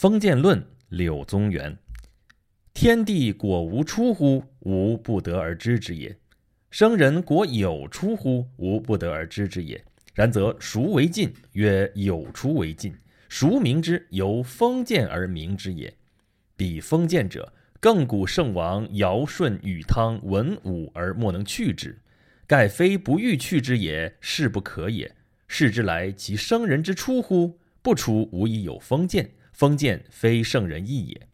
封建论，柳宗元。天地果无出乎？吾不得而知之也。生人果有出乎？吾不得而知之也。然则孰为晋？曰有出为晋。孰明之？由封建而明之也。彼封建者，亘古圣王尧舜禹汤文武而莫能去之。盖非不欲去之也，是不可也。是之来，其生人之出乎？不出，无以有封建。封建非圣人意也。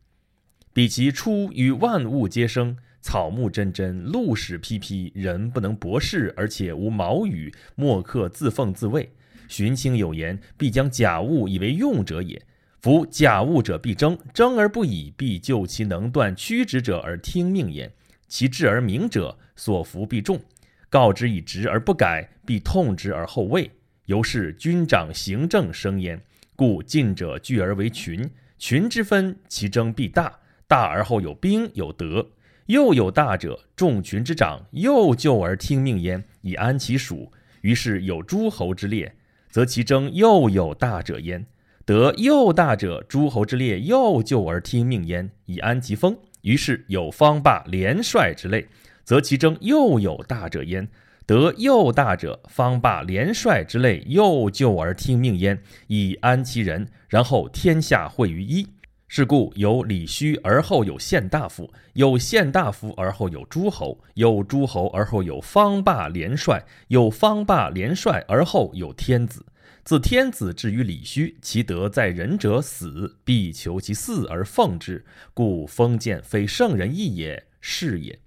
彼其出与万物皆生，草木蓁蓁，鹿屎披披，人不能博视，而且无毛羽，墨客自奉自卫。荀卿有言：“必将假物以为用者也。夫假物者必争，争而不已，必就其能断曲直者而听命焉。其智而明者，所服必重。告之以直而不改，必痛之而后畏。由是君长行政生焉。”故近者聚而为群，群之分，其争必大。大而后有兵有德，又有大者，众群之长，又就而听命焉，以安其属。于是有诸侯之列，则其争又有大者焉。德又大者，诸侯之列又就而听命焉，以安其风。于是有方霸连帅之类，则其争又有大者焉。得右大者，方霸连帅之类，又就而听命焉，以安其人。然后天下会于一。是故有李虚而后有献大夫，有献大夫而后有诸侯，有诸侯而后有方霸连帅，有方霸连帅而后有天子。自天子至于李虚，其德在人者死，必求其嗣而奉之。故封建非圣人意也，是也。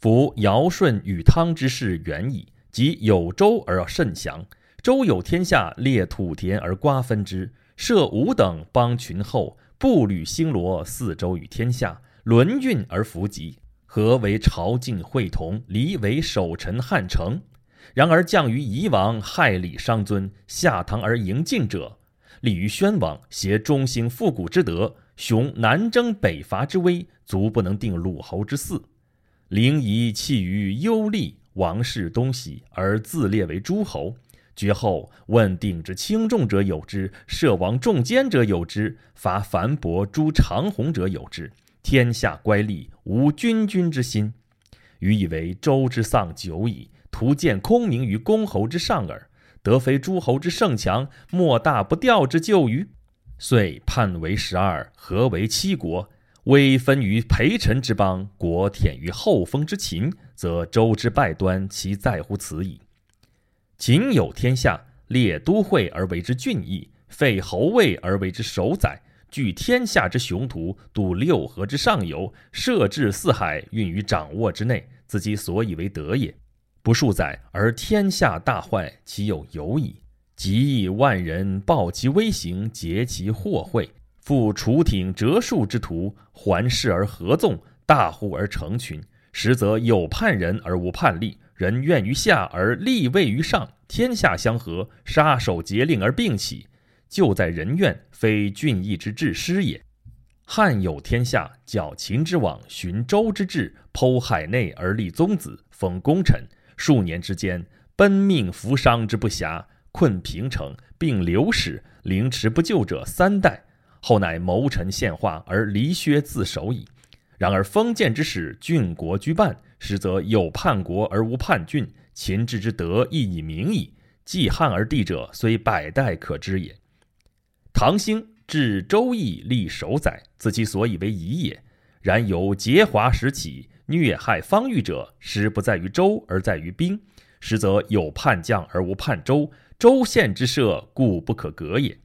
夫尧舜禹汤之事远矣，即有周而甚祥。周有天下，列土田而瓜分之，设五等邦群后，步履星罗，四周与天下，轮运而弗及。何为朝觐会同，离为守臣汉成？然而降于夷王，害礼伤尊，下堂而迎晋者，立于宣王，挟中兴复古之德，雄南征北伐之威，足不能定鲁侯之嗣。灵仪弃于幽厉王室东西，而自列为诸侯。绝后问鼎之轻重者有之，设王重奸者有之，伐樊伯诛长虹者有之。天下乖戾，无君君之心。余以为周之丧久矣，徒见空名于公侯之上耳。得非诸侯之盛强，莫大不掉之咎于。遂叛为十二，合为七国。威分于陪臣之邦，国忝于后封之秦，则周之败端，其在乎此矣。秦有天下，列都会而为之郡邑，废侯位而为之守宰，据天下之雄图，度六合之上游，设置四海，运于掌握之内，自己所以为德也。不数载而天下大坏，其有有矣？及万人报其威行，劫其祸惠。复楚挺折树之徒，环视而合纵，大户而成群。实则有叛人而无叛吏，人怨于下而立位于上，天下相合，杀手节令而并起。就在人怨，非俊逸之治师也。汉有天下，矫秦之往，寻周之志，剖海内而立宗子，封功臣。数年之间，奔命扶伤之不暇，困平城，并流矢，凌迟不救者三代。后乃谋臣献化而离薛自守矣。然而封建之始，郡国居半，实则有叛国而无叛郡。秦之之德亦以明矣。继汉而帝者，虽百代可知也。唐兴至周易，立守宰，自其所以为夷也。然由劫华时起，虐害方域者，实不在于周，而在于兵。实则有叛将而无叛周，周县之设，故不可革也。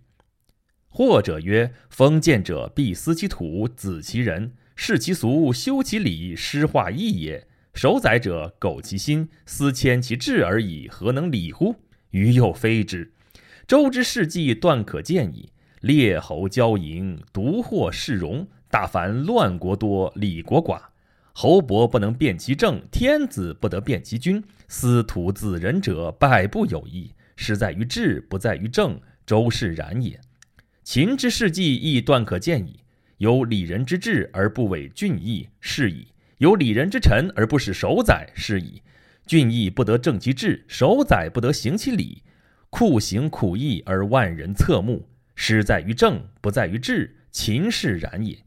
或者曰：封建者必思其土，子其人，视其俗，修其礼，诗化义也。守宰者苟其心，思迁其志而已，何能理乎？余又非之。周之事迹断可见矣。列侯交迎，独获世荣；大凡乱国多，礼国寡。侯伯不能辨其政，天子不得辨其君。司徒子人者，百不有一。是在于治，不在于政。周氏然也。秦之事迹亦断可见矣。有礼人之治而不委郡邑，是矣；有礼人之臣而不使守宰，是矣。郡邑不得正其治，守宰不得行其礼，酷刑苦役而万人侧目。失在于政，不在于治，秦氏然也。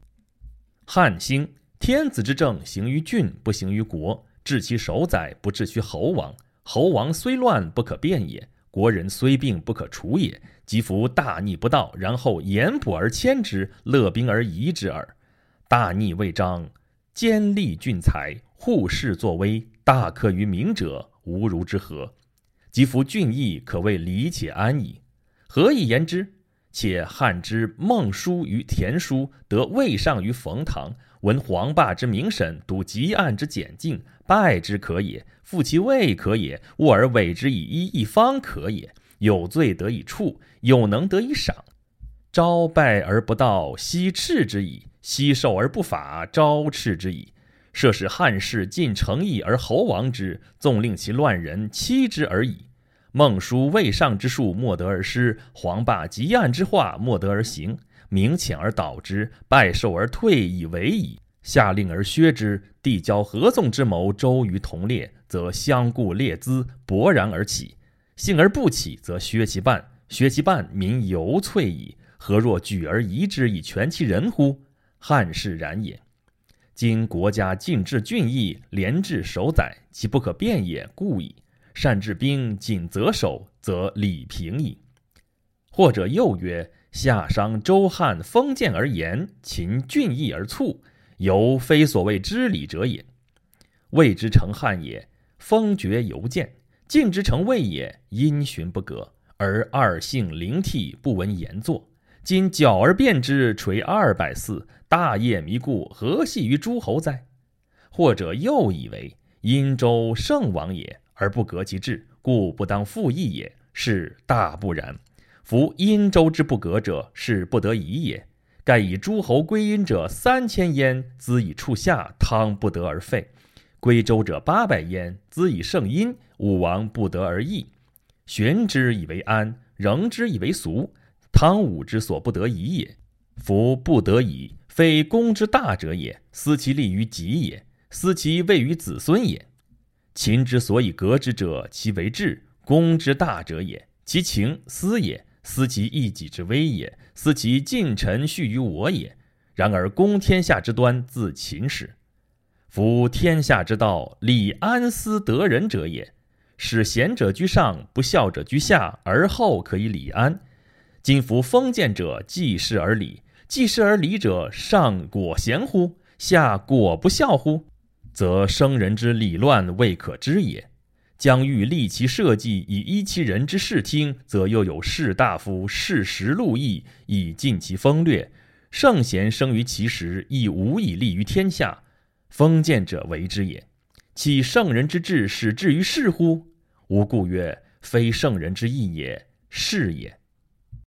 汉兴，天子之政行于郡，不行于国；治其守宰，不治其侯王。侯王虽乱，不可变也；国人虽病，不可除也。即夫大逆不道，然后严捕而迁之，乐兵而夷之耳。大逆未彰，奸利俊才，护士作威，大克于民者，无如之何？即夫俊逸，可谓理且安矣。何以言之？且汉之孟叔于田叔得魏尚于冯唐，闻黄霸之明审，睹极案之简进，败之可也，复其位可也，务而委之以一一方可也。有罪得以处，有能得以赏。朝拜而不道，夕斥之矣；夕受而不法，朝斥之矣。设使汉室尽诚意而侯王之，纵令其乱人欺之而已。孟叔未上之术莫得而施，黄霸极暗之化莫得而行。明遣而导之，拜受而退以为矣。下令而削之，递交合纵之谋周于同列，则相顾列资，勃然而起；幸而不起，则削其半。削其半，民犹瘁矣。何若举而夷之以全其人乎？汉室然也。今国家尽治郡邑，廉治守宰，其不可变也，故矣。善治兵，谨则守，则礼平矣。或者又曰：夏商周汉封建而严，秦俊逸而促，犹非所谓知礼者也。谓之成汉也，封爵犹见；晋之成魏也，因循不革，而二姓灵替，不闻言作。今矫而变之，垂二百四，大业弥固，何系于诸侯哉？或者又以为殷周圣王也。而不革其志，故不当复议也，是大不然。夫殷周之不革者，是不得已也。盖以诸侯归殷者三千焉，兹以处下，汤不得而废；归周者八百焉，兹以胜殷，武王不得而易。玄之以为安，仍之以为俗，汤武之所不得已也。夫不得已，非公之大者也，思其利于己也，思其位于子孙也。秦之所以革之者，其为治，公之大者也；其情思也，思其一己之威也，思其近臣恤于我也。然而公天下之端，自秦始。夫天下之道，理安思得人者也。使贤者居上，不孝者居下，而后可以礼安。今夫封建者，济世而礼，济世而礼者，上果贤乎？下果不孝乎？则生人之理乱未可知也。将欲立其社稷以依其人之视听，则又有士大夫适时路易以尽其风略。圣贤生于其时，亦无以立于天下。封建者为之也。岂圣人之治始至于世乎？吾故曰：非圣人之义也，是也。